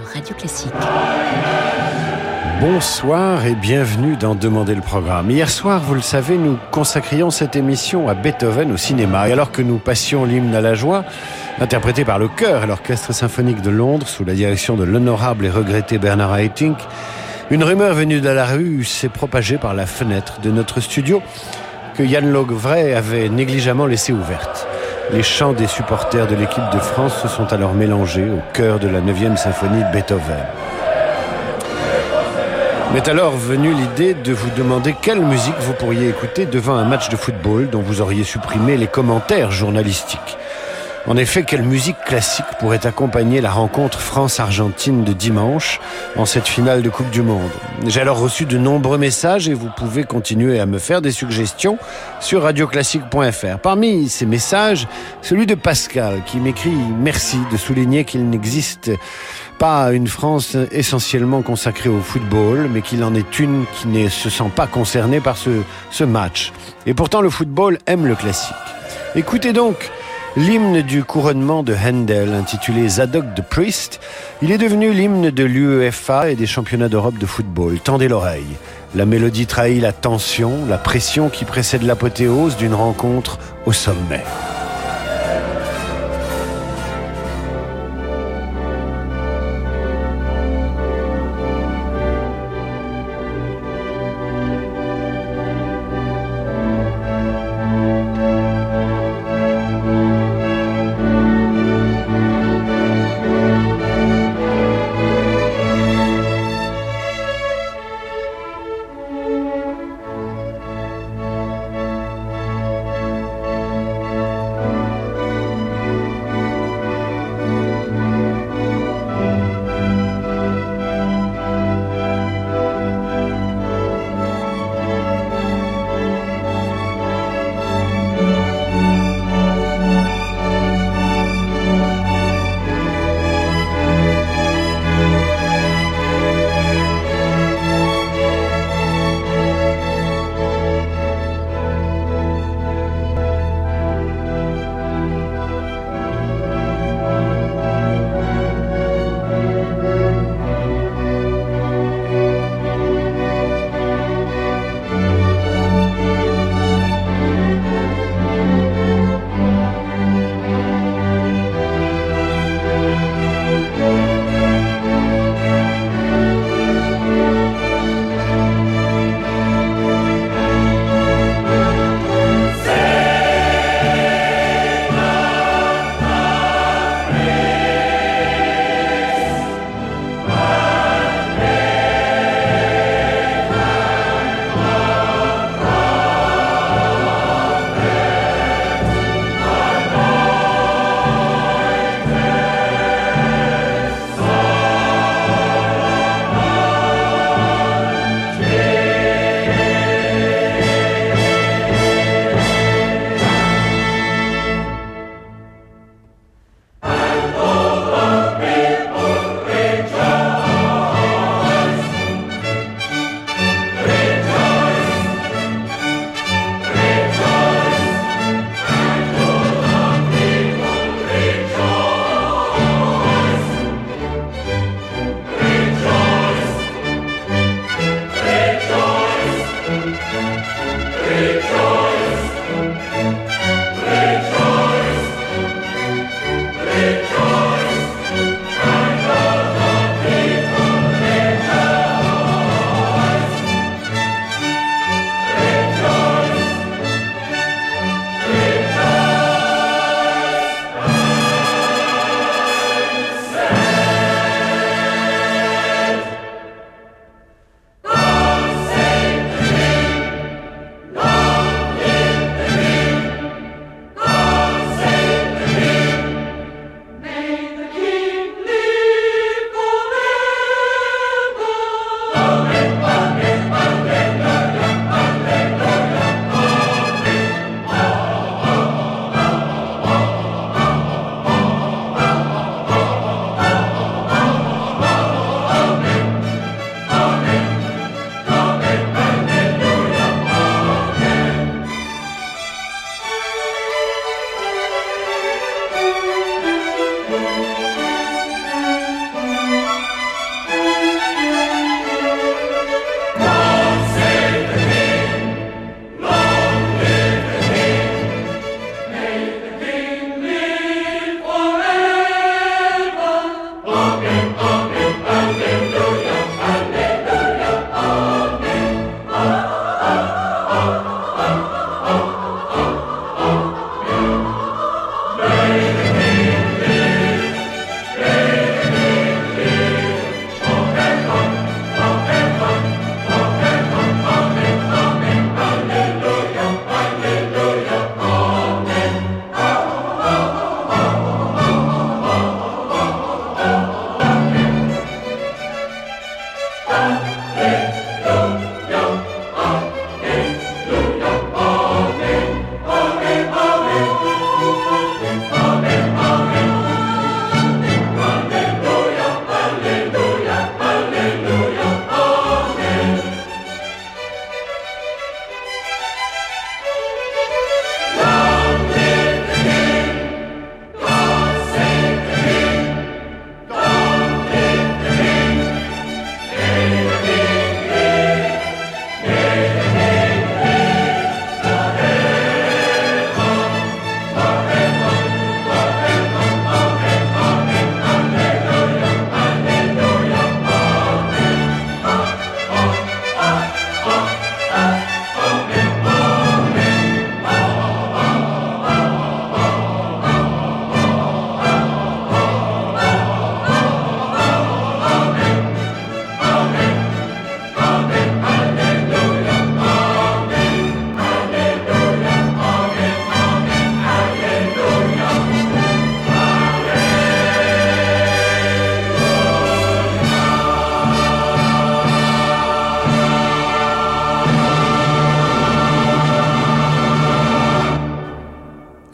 Radio Classique. Bonsoir et bienvenue dans Demander le programme. Hier soir, vous le savez, nous consacrions cette émission à Beethoven au cinéma. Et alors que nous passions l'hymne à la joie, interprété par le chœur et l'Orchestre symphonique de Londres sous la direction de l'honorable et regretté Bernard Haitink, une rumeur venue de la rue s'est propagée par la fenêtre de notre studio que Yann Logvray avait négligemment laissée ouverte. Les chants des supporters de l'équipe de France se sont alors mélangés au cœur de la 9e symphonie de Beethoven. M'est alors venue l'idée de vous demander quelle musique vous pourriez écouter devant un match de football dont vous auriez supprimé les commentaires journalistiques. En effet, quelle musique classique pourrait accompagner la rencontre France-Argentine de dimanche en cette finale de Coupe du Monde? J'ai alors reçu de nombreux messages et vous pouvez continuer à me faire des suggestions sur radioclassique.fr. Parmi ces messages, celui de Pascal qui m'écrit merci de souligner qu'il n'existe pas une France essentiellement consacrée au football, mais qu'il en est une qui ne se sent pas concernée par ce, ce match. Et pourtant, le football aime le classique. Écoutez donc L'hymne du couronnement de Handel, intitulé Zadok the Priest, il est devenu l'hymne de l'UEFA et des championnats d'Europe de football. Tendez l'oreille. La mélodie trahit la tension, la pression qui précède l'apothéose d'une rencontre au sommet.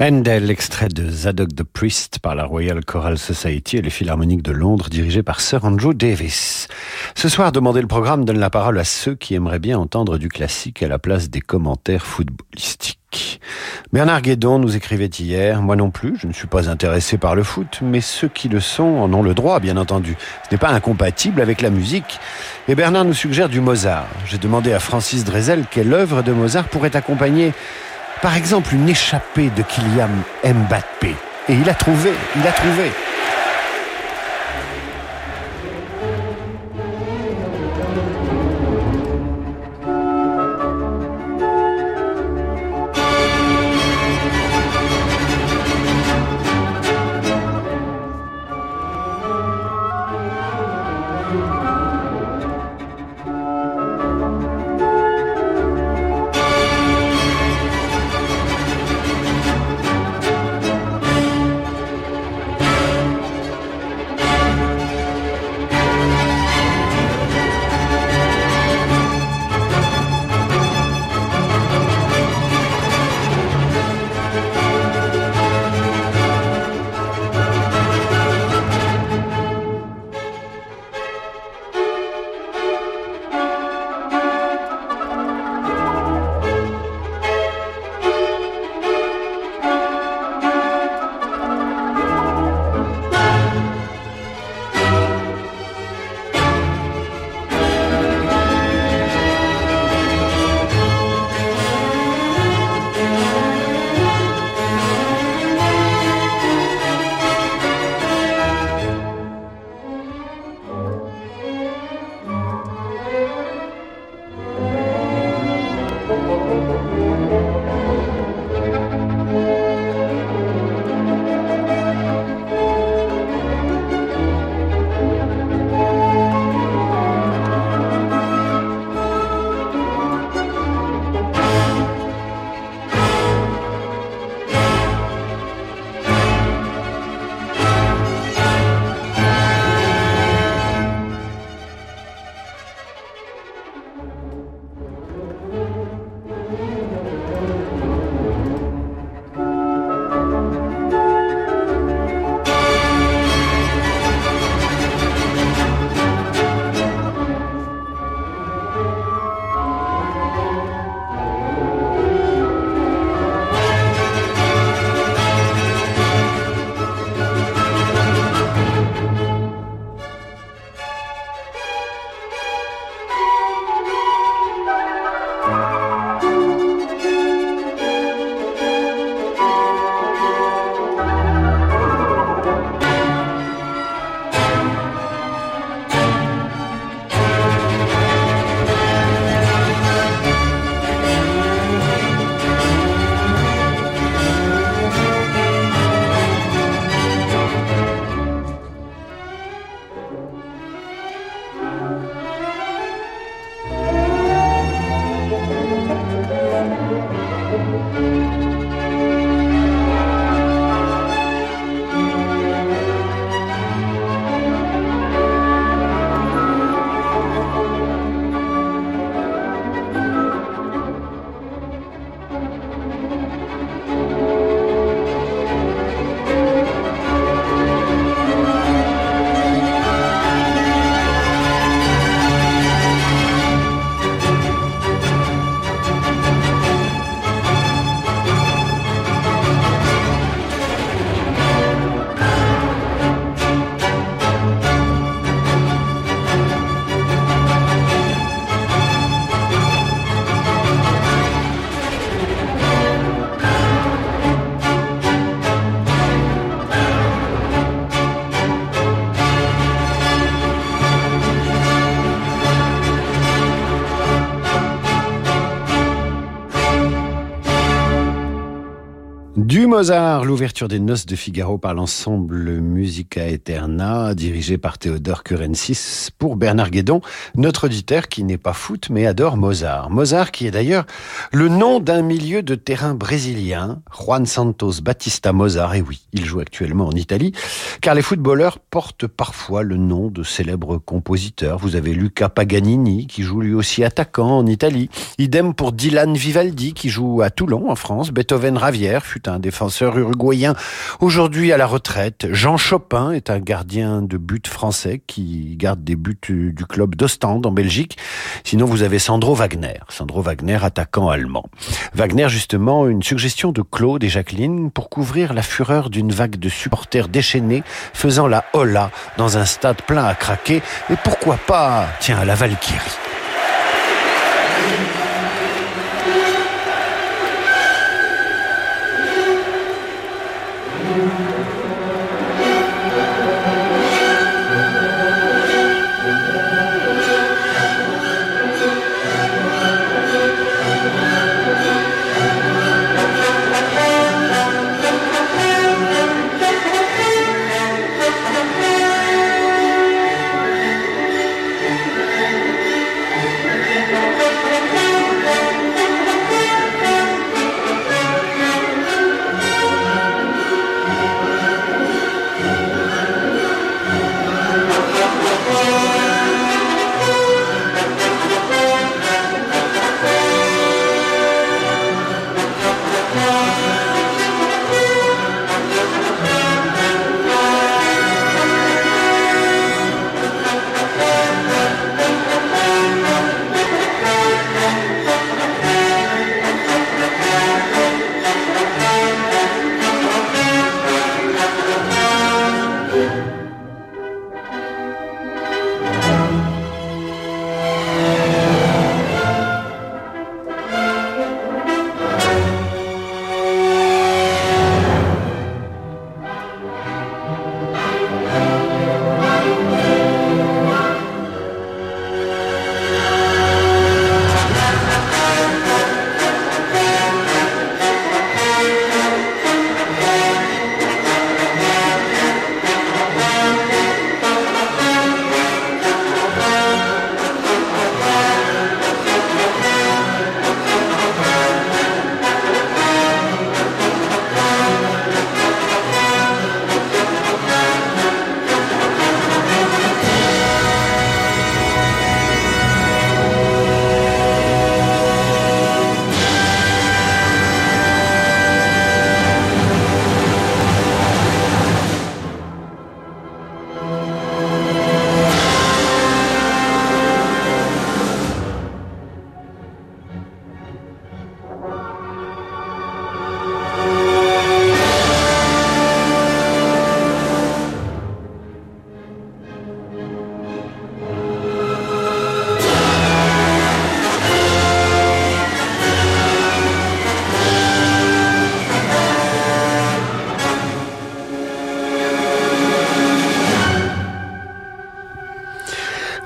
Handel, extrait de Zadok the Priest par la Royal Choral Society et les Philharmoniques de Londres, dirigé par Sir Andrew Davis. Ce soir, Demandez le programme donne la parole à ceux qui aimeraient bien entendre du classique à la place des commentaires footballistiques. Bernard Guédon nous écrivait hier, moi non plus, je ne suis pas intéressé par le foot, mais ceux qui le sont en ont le droit, bien entendu. Ce n'est pas incompatible avec la musique. Et Bernard nous suggère du Mozart. J'ai demandé à Francis Drezel quelle œuvre de Mozart pourrait accompagner par exemple, une échappée de Kylian Mbappé. Et il a trouvé, il a trouvé. Mozart, l'ouverture des Noces de Figaro par l'ensemble Musica Eterna, dirigé par Théodore Curensis pour Bernard Guédon, notre auditeur qui n'est pas foot mais adore Mozart. Mozart qui est d'ailleurs le nom d'un milieu de terrain brésilien, Juan Santos Batista Mozart, et oui, il joue actuellement en Italie, car les footballeurs portent parfois le nom de célèbres compositeurs. Vous avez Luca Paganini qui joue lui aussi attaquant en Italie, idem pour Dylan Vivaldi qui joue à Toulon en France, Beethoven Ravière fut un des aujourd'hui à la retraite. Jean Chopin est un gardien de but français qui garde des buts du club d'Ostende en Belgique. Sinon, vous avez Sandro Wagner. Sandro Wagner, attaquant allemand. Wagner, justement, une suggestion de Claude et Jacqueline pour couvrir la fureur d'une vague de supporters déchaînés faisant la hola dans un stade plein à craquer. Et pourquoi pas, tiens, à la Valkyrie.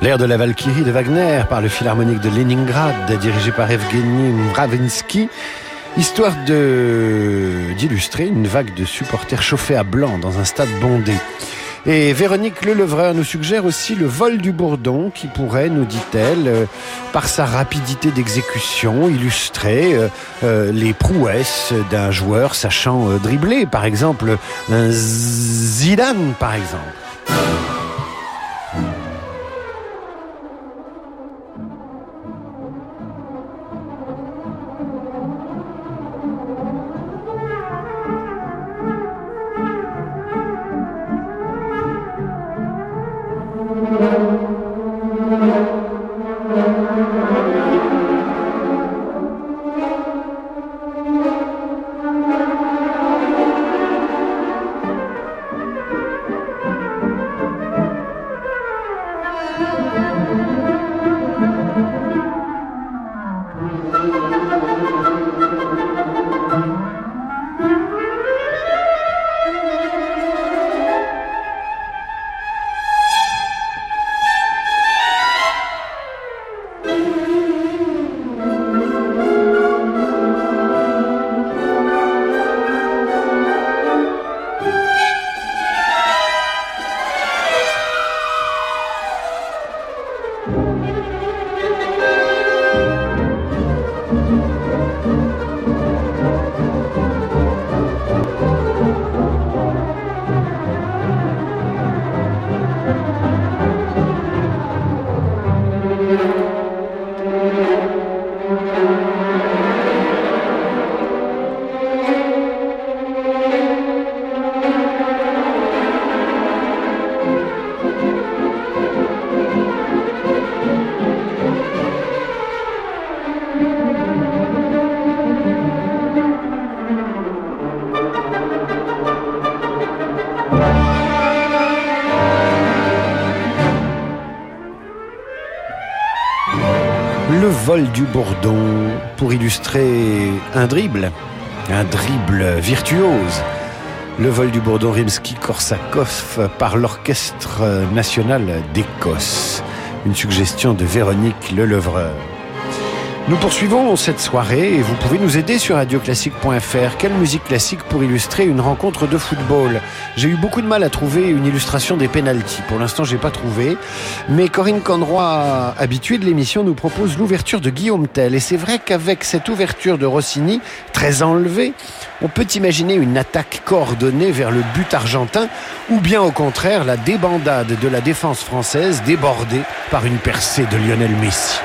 L'air de la Valkyrie de Wagner par le Philharmonique de Leningrad, dirigé par Evgeny Mravinsky. Histoire d'illustrer une vague de supporters chauffés à blanc dans un stade bondé. Et Véronique Lelevreur nous suggère aussi le vol du bourdon qui pourrait, nous dit-elle, euh, par sa rapidité d'exécution, illustrer euh, euh, les prouesses d'un joueur sachant dribbler. Par exemple, un Zidane, par exemple. Bourdon pour illustrer un dribble, un dribble virtuose. Le vol du bourdon Rimsky-Korsakov par l'Orchestre national d'Écosse. Une suggestion de Véronique Lelevreur. Nous poursuivons cette soirée et vous pouvez nous aider sur radioclassique.fr. Quelle musique classique pour illustrer une rencontre de football? J'ai eu beaucoup de mal à trouver une illustration des pénalties. Pour l'instant, j'ai pas trouvé. Mais Corinne Conroy, habituée de l'émission, nous propose l'ouverture de Guillaume Tell. Et c'est vrai qu'avec cette ouverture de Rossini, très enlevée, on peut imaginer une attaque coordonnée vers le but argentin ou bien au contraire la débandade de la défense française débordée par une percée de Lionel Messi.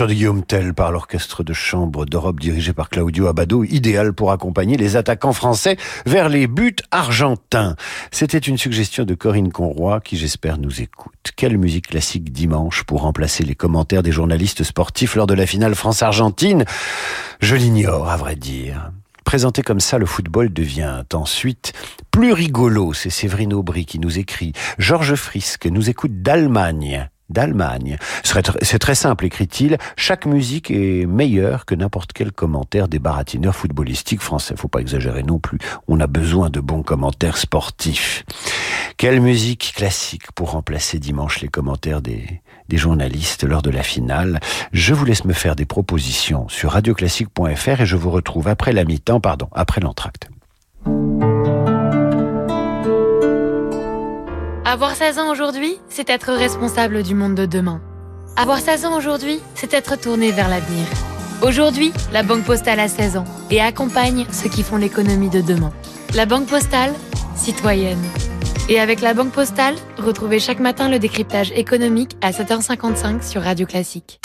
De Guillaume Tell par l'orchestre de chambre d'Europe dirigé par Claudio Abado, idéal pour accompagner les attaquants français vers les buts argentins. C'était une suggestion de Corinne Conroy qui j'espère nous écoute. Quelle musique classique dimanche pour remplacer les commentaires des journalistes sportifs lors de la finale France-Argentine? Je l'ignore à vrai dire. Présenté comme ça, le football devient ensuite plus rigolo. C'est Séverine Aubry qui nous écrit. Georges Frisk nous écoute d'Allemagne d'Allemagne. C'est très simple, écrit-il. Chaque musique est meilleure que n'importe quel commentaire des baratineurs footballistiques français. Faut pas exagérer non plus. On a besoin de bons commentaires sportifs. Quelle musique classique pour remplacer dimanche les commentaires des, des journalistes lors de la finale? Je vous laisse me faire des propositions sur radioclassique.fr et je vous retrouve après la mi-temps, pardon, après l'entracte. Avoir 16 ans aujourd'hui, c'est être responsable du monde de demain. Avoir 16 ans aujourd'hui, c'est être tourné vers l'avenir. Aujourd'hui, la Banque Postale a 16 ans et accompagne ceux qui font l'économie de demain. La Banque Postale, citoyenne. Et avec la Banque Postale, retrouvez chaque matin le décryptage économique à 7h55 sur Radio Classique.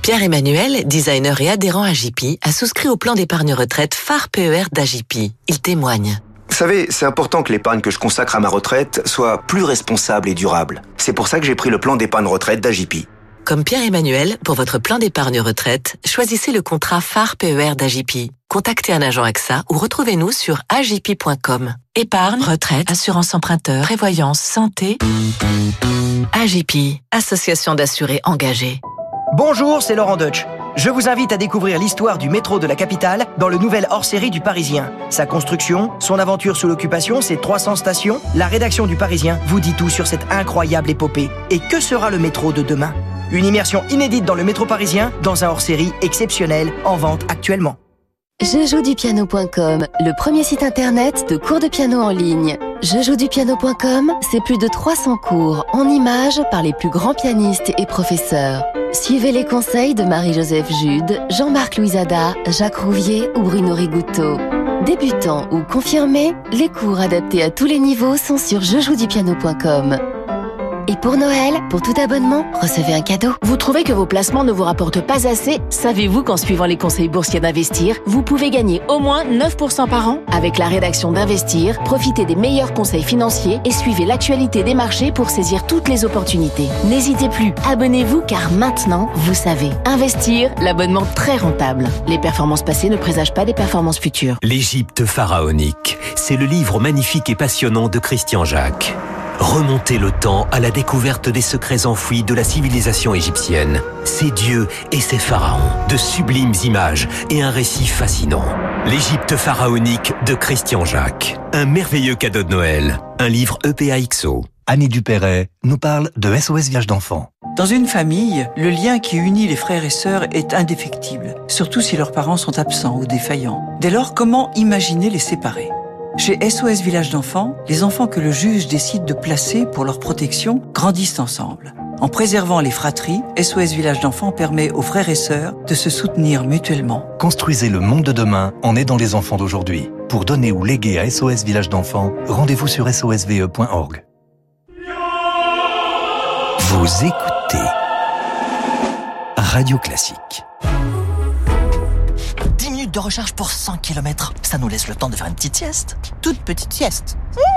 Pierre-Emmanuel, designer et adhérent à JP, a souscrit au plan d'épargne retraite phare PER d'AJP. Il témoigne. Vous savez, c'est important que l'épargne que je consacre à ma retraite soit plus responsable et durable. C'est pour ça que j'ai pris le plan d'épargne retraite d'AJP. Comme Pierre-Emmanuel, pour votre plan d'épargne retraite, choisissez le contrat phare PER d'AJP. Contactez un agent AXA ou retrouvez-nous sur ajp.com. Épargne, retraite, assurance emprunteur, prévoyance, santé. AJP, association d'assurés engagés. Bonjour, c'est Laurent Deutsch. Je vous invite à découvrir l'histoire du métro de la capitale dans le nouvel hors-série du Parisien. Sa construction, son aventure sous l'occupation, ses 300 stations, la rédaction du Parisien vous dit tout sur cette incroyable épopée. Et que sera le métro de demain? Une immersion inédite dans le métro parisien, dans un hors-série exceptionnel en vente actuellement. Je joue du piano.com, le premier site internet de cours de piano en ligne. Je joue du piano.com, c'est plus de 300 cours en images par les plus grands pianistes et professeurs. Suivez les conseils de Marie-Joseph Jude, Jean-Marc Louisada, Jacques Rouvier ou Bruno Rigouteau. Débutants ou confirmés, les cours adaptés à tous les niveaux sont sur jejoudupiano.com. Et pour Noël, pour tout abonnement, recevez un cadeau. Vous trouvez que vos placements ne vous rapportent pas assez? Savez-vous qu'en suivant les conseils boursiers d'Investir, vous pouvez gagner au moins 9% par an? Avec la rédaction d'Investir, profitez des meilleurs conseils financiers et suivez l'actualité des marchés pour saisir toutes les opportunités. N'hésitez plus, abonnez-vous car maintenant, vous savez. Investir, l'abonnement très rentable. Les performances passées ne présagent pas des performances futures. L'Égypte pharaonique, c'est le livre magnifique et passionnant de Christian Jacques. Remonter le temps à la découverte des secrets enfouis de la civilisation égyptienne, ses dieux et ses pharaons, de sublimes images et un récit fascinant. L'Égypte pharaonique de Christian Jacques. Un merveilleux cadeau de Noël. Un livre EPAXO. Annie Dupéret nous parle de SOS Vierge d'enfants. Dans une famille, le lien qui unit les frères et sœurs est indéfectible, surtout si leurs parents sont absents ou défaillants. Dès lors, comment imaginer les séparer? Chez SOS Village d'enfants, les enfants que le juge décide de placer pour leur protection grandissent ensemble. En préservant les fratries, SOS Village d'enfants permet aux frères et sœurs de se soutenir mutuellement. Construisez le monde de demain en aidant les enfants d'aujourd'hui. Pour donner ou léguer à SOS Village d'enfants, rendez-vous sur sosve.org. Vous écoutez Radio Classique. 10 minutes de recharge pour 100 km. Ça nous laisse le temps de faire une petite sieste. Toute petite sieste.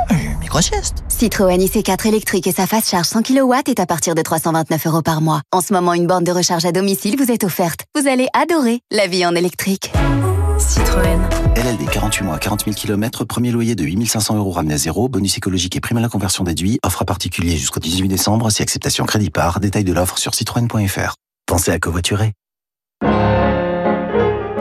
Mmh, une micro-sieste. Citroën IC4 électrique et sa phase charge 100 kW est à partir de 329 euros par mois. En ce moment, une borne de recharge à domicile vous est offerte. Vous allez adorer la vie en électrique. Citroën. LLD 48 mois, 40 000 km, premier loyer de 8500 euros ramené à zéro, bonus écologique et prime à la conversion déduit, offre à particulier jusqu'au 18 décembre, si acceptation crédit par, détail de l'offre sur citroën.fr. Pensez à covoiturer.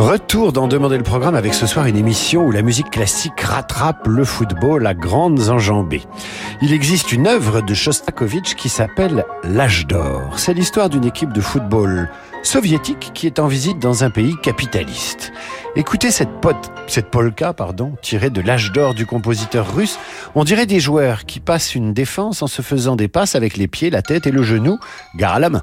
Retour dans Demander le programme avec ce soir une émission où la musique classique rattrape le football à grandes enjambées. Il existe une œuvre de Shostakovich qui s'appelle L'âge d'or. C'est l'histoire d'une équipe de football soviétique qui est en visite dans un pays capitaliste. Écoutez cette, pote, cette polka pardon, tirée de l'âge d'or du compositeur russe. On dirait des joueurs qui passent une défense en se faisant des passes avec les pieds, la tête et le genou, gare à la main.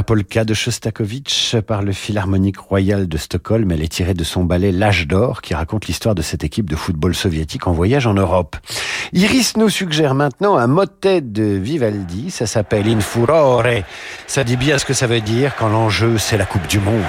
La polka de Shostakovich par le Philharmonique Royal de Stockholm. Elle est tirée de son ballet L'âge d'or qui raconte l'histoire de cette équipe de football soviétique en voyage en Europe. Iris nous suggère maintenant un motet de Vivaldi. Ça s'appelle In Furore. Ça dit bien ce que ça veut dire quand l'enjeu c'est la Coupe du Monde.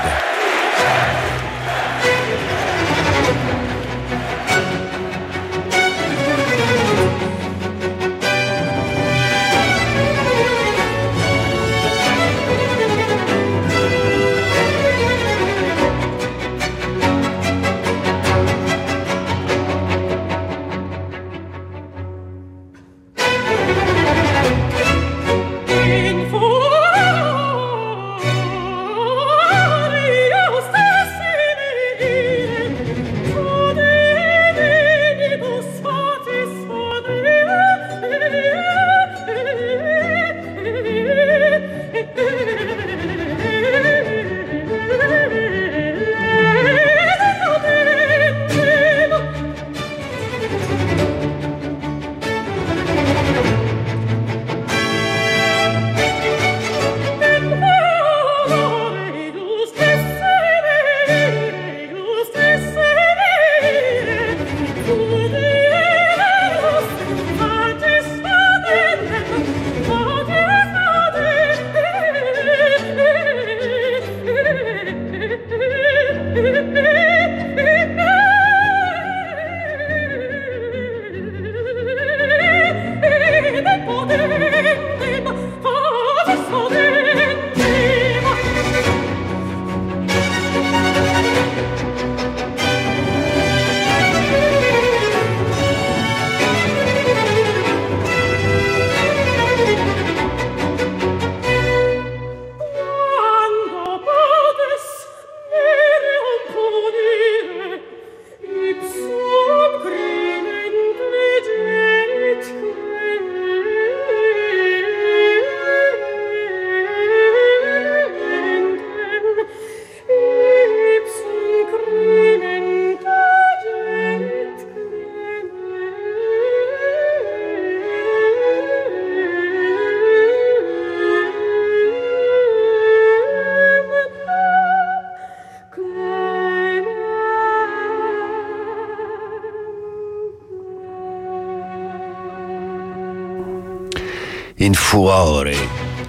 In Furore,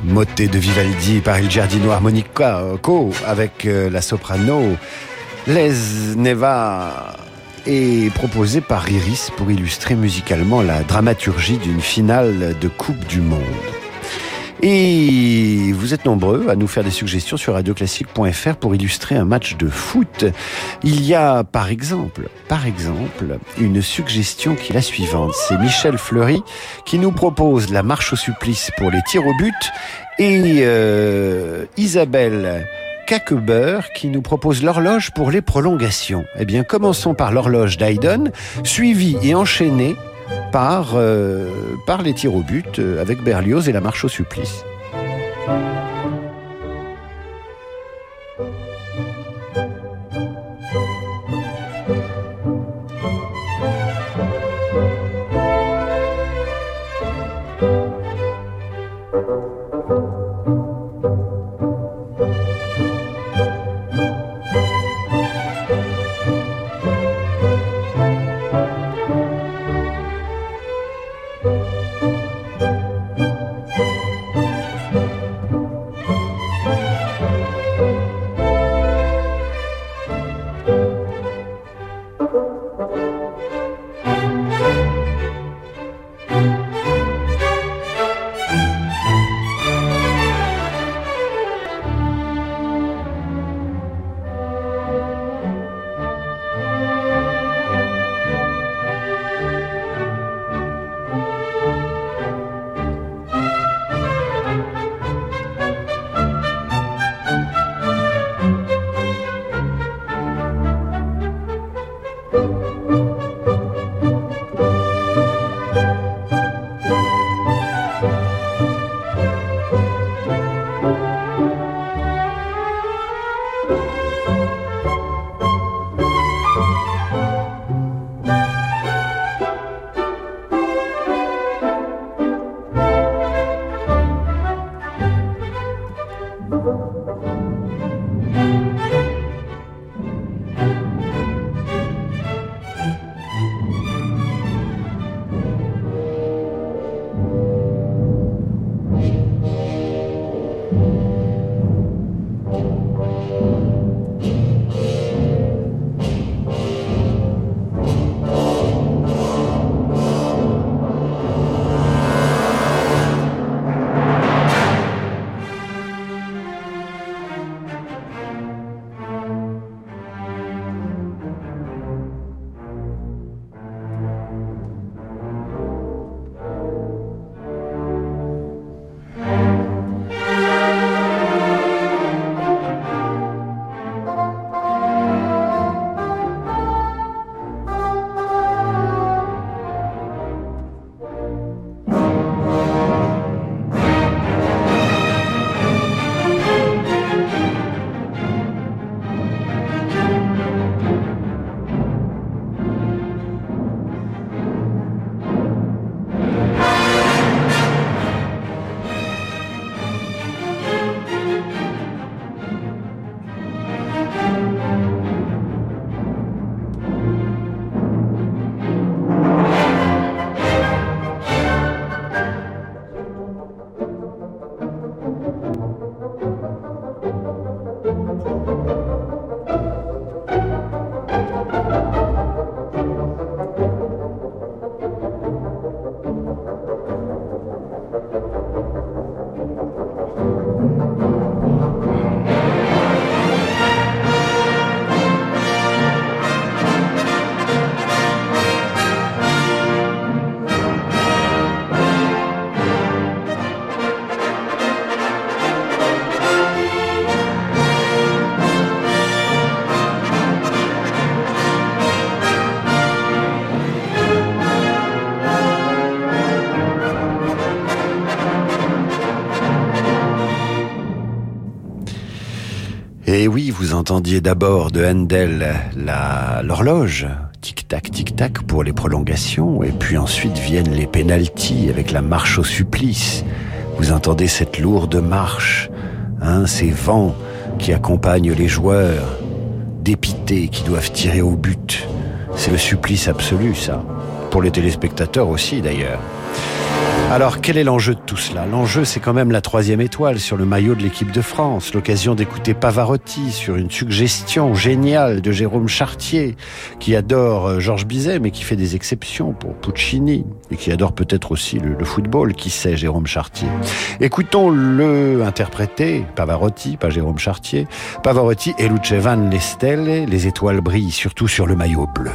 motet de Vivaldi par il Giardino Co avec euh, la soprano Les Neva et proposé par Iris pour illustrer musicalement la dramaturgie d'une finale de Coupe du Monde. Et vous êtes nombreux à nous faire des suggestions sur radioclassique.fr pour illustrer un match de foot. Il y a par exemple, par exemple, une suggestion qui est la suivante. C'est Michel Fleury qui nous propose la marche au supplice pour les tirs au but et euh, Isabelle Caquebeur qui nous propose l'horloge pour les prolongations. Eh bien, commençons par l'horloge d'Haydn, suivie et enchaînée par, euh, par les tirs au but euh, avec Berlioz et la marche au supplice. Entendiez d'abord de Handel l'horloge, tic-tac, tic-tac pour les prolongations, et puis ensuite viennent les pénalties avec la marche au supplice. Vous entendez cette lourde marche, hein, ces vents qui accompagnent les joueurs, dépités qui doivent tirer au but. C'est le supplice absolu, ça. Pour les téléspectateurs aussi, d'ailleurs. Alors, quel est l'enjeu de tout cela? L'enjeu, c'est quand même la troisième étoile sur le maillot de l'équipe de France, l'occasion d'écouter Pavarotti sur une suggestion géniale de Jérôme Chartier, qui adore euh, Georges Bizet, mais qui fait des exceptions pour Puccini, et qui adore peut-être aussi le, football, qui sait Jérôme Chartier? Écoutons-le interpréter, Pavarotti, pas Jérôme Chartier, Pavarotti et Lucevan Lestelle, les étoiles brillent surtout sur le maillot bleu.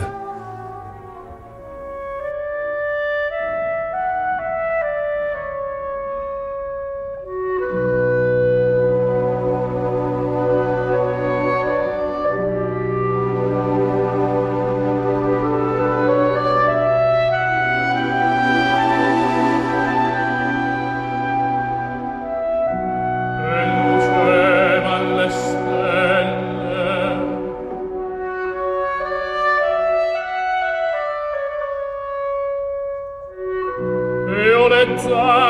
Zeit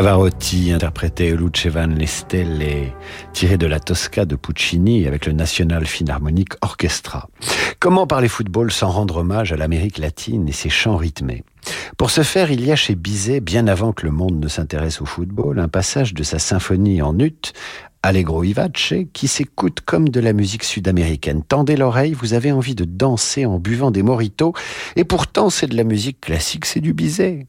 Pavarotti interprétait Lucevan Le Stelle tiré de la Tosca de Puccini avec le National Philharmonic Orchestra. Comment parler football sans rendre hommage à l'Amérique latine et ses chants rythmés? Pour ce faire, il y a chez Bizet, bien avant que le monde ne s'intéresse au football, un passage de sa symphonie en ut Allegro Vivace, qui s'écoute comme de la musique sud-américaine. Tendez l'oreille, vous avez envie de danser en buvant des moritos, et pourtant c'est de la musique classique, c'est du Bizet.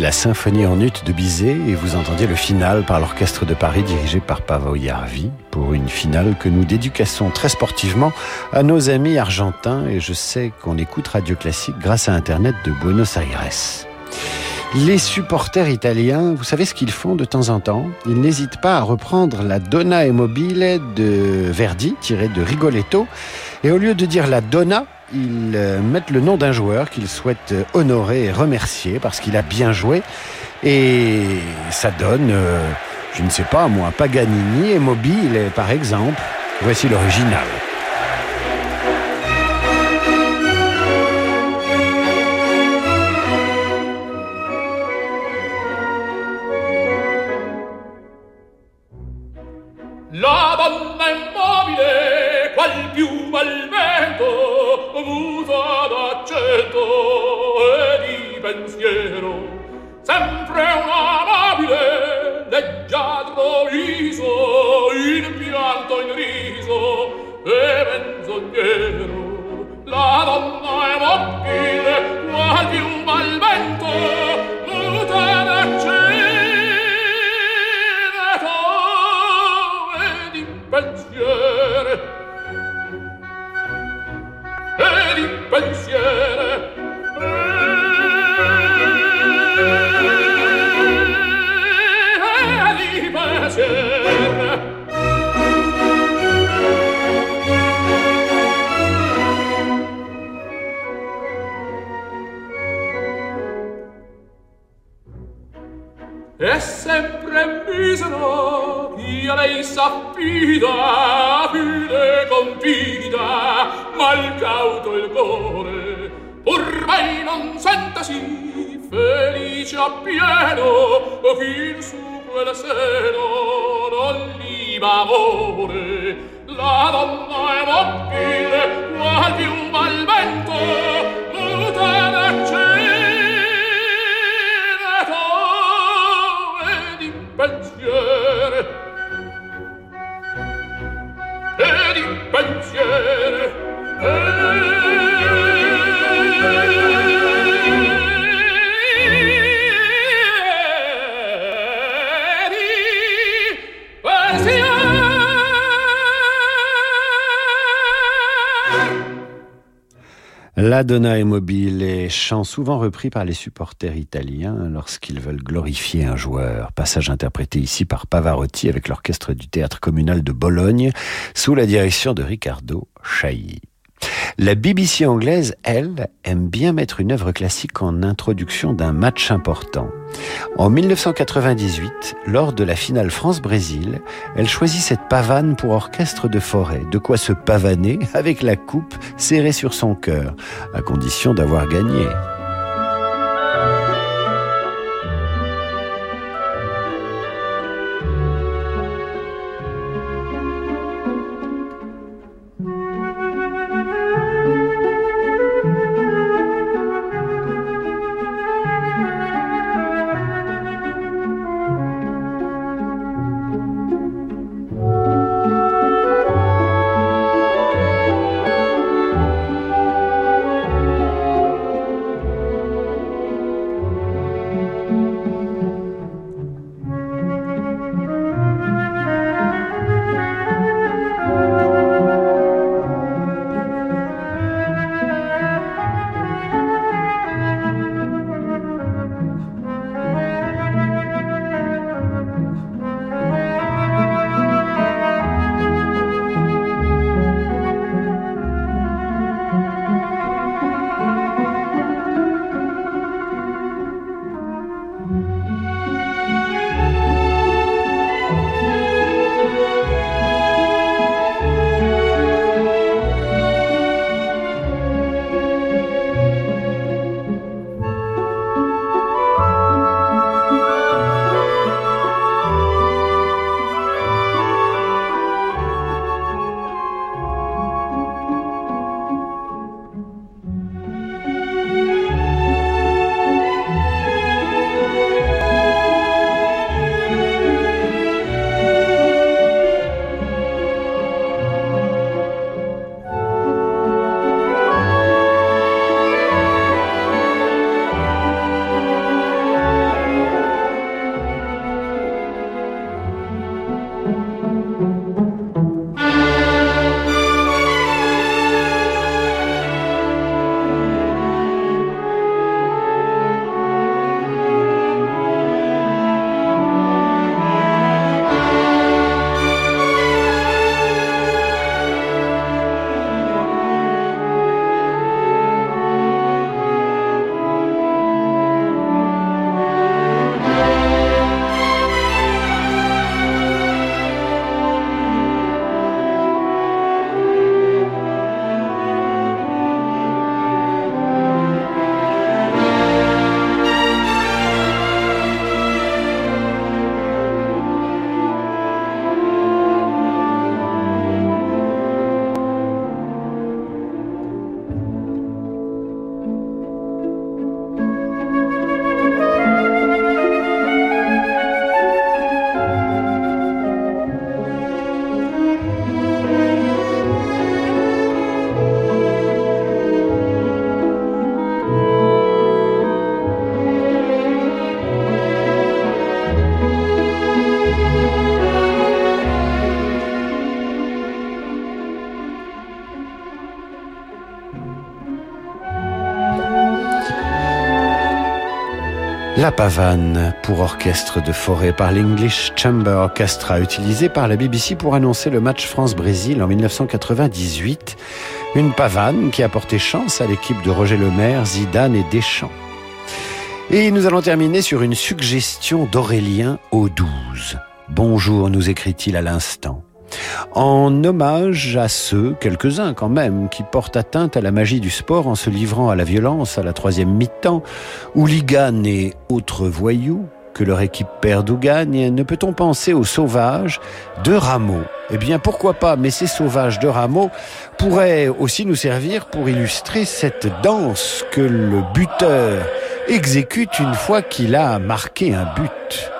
La symphonie en ut de Bizet et vous entendiez le final par l'orchestre de Paris dirigé par Pavo Yarvi pour une finale que nous dédicassons très sportivement à nos amis argentins et je sais qu'on écoute Radio Classique grâce à Internet de Buenos Aires. Les supporters italiens, vous savez ce qu'ils font de temps en temps? Ils n'hésitent pas à reprendre la Donna e Mobile de Verdi, tirée de Rigoletto, et au lieu de dire la Donna, ils euh, mettent le nom d'un joueur qu'ils souhaitent honorer et remercier parce qu'il a bien joué. Et ça donne, euh, je ne sais pas moi, Paganini et Mobile par exemple. Voici l'original. sempre un amabile leggiadro viso in pianto in riso e menzognero lei s'affida, affide confida, mal il cuore, ormai non sentasi felice appieno, fin su quel seno non gli amore, la donna è mobile, qual più malvento, et chant souvent repris par les supporters italiens lorsqu'ils veulent glorifier un joueur. Passage interprété ici par Pavarotti avec l'orchestre du théâtre communal de Bologne sous la direction de Riccardo Chailly. La BBC anglaise, elle, aime bien mettre une œuvre classique en introduction d'un match important. En 1998, lors de la finale France-Brésil, elle choisit cette pavane pour orchestre de forêt, de quoi se pavaner avec la coupe serrée sur son cœur, à condition d'avoir gagné. La pavane pour orchestre de forêt par l'English Chamber Orchestra, utilisé par la BBC pour annoncer le match France-Brésil en 1998. Une pavane qui a porté chance à l'équipe de Roger Lemaire, Zidane et Deschamps. Et nous allons terminer sur une suggestion d'Aurélien au 12. Bonjour, nous écrit-il à l'instant en hommage à ceux, quelques-uns quand même, qui portent atteinte à la magie du sport en se livrant à la violence à la troisième mi-temps, hooligans et autres voyous, que leur équipe perde ou gagne, ne peut-on penser aux sauvages de Rameau? Eh bien, pourquoi pas, mais ces sauvages de Rameau pourraient aussi nous servir pour illustrer cette danse que le buteur exécute une fois qu'il a marqué un but.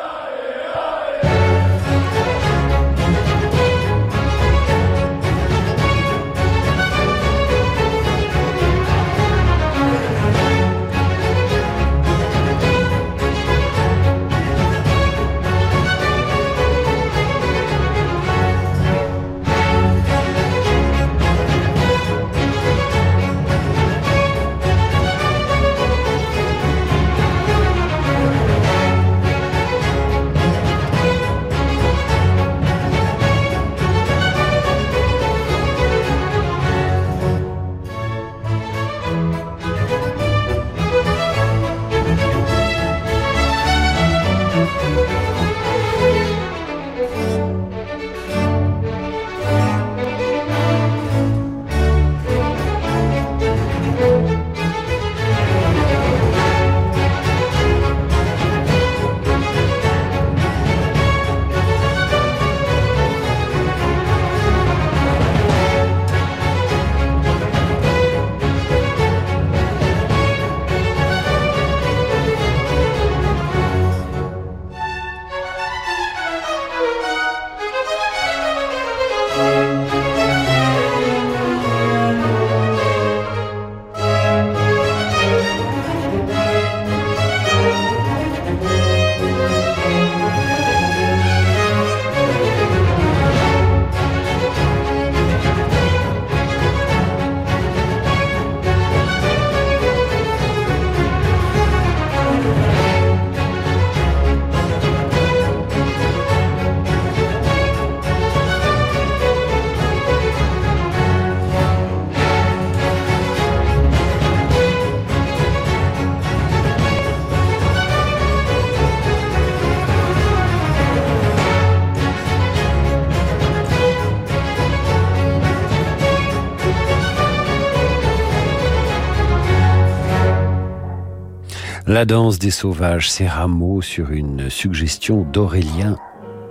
La danse des sauvages, c'est Rameau sur une suggestion d'Aurélien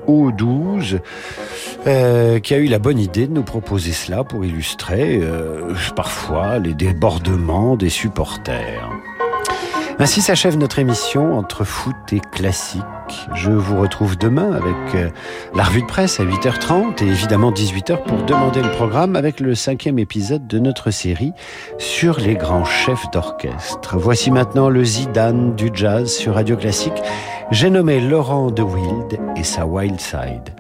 au 12, euh, qui a eu la bonne idée de nous proposer cela pour illustrer euh, parfois les débordements des supporters. Ainsi s'achève notre émission entre foot et classique. Je vous retrouve demain avec euh, la revue de presse à 8h30 et évidemment 18h pour demander le programme avec le cinquième épisode de notre série sur les grands chefs d'orchestre. Voici maintenant le Zidane du jazz sur Radio Classique. J'ai nommé Laurent de Wild et sa Wild Side.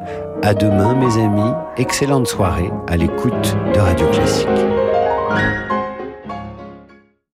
À demain mes amis, excellente soirée à l'écoute de Radio Classique.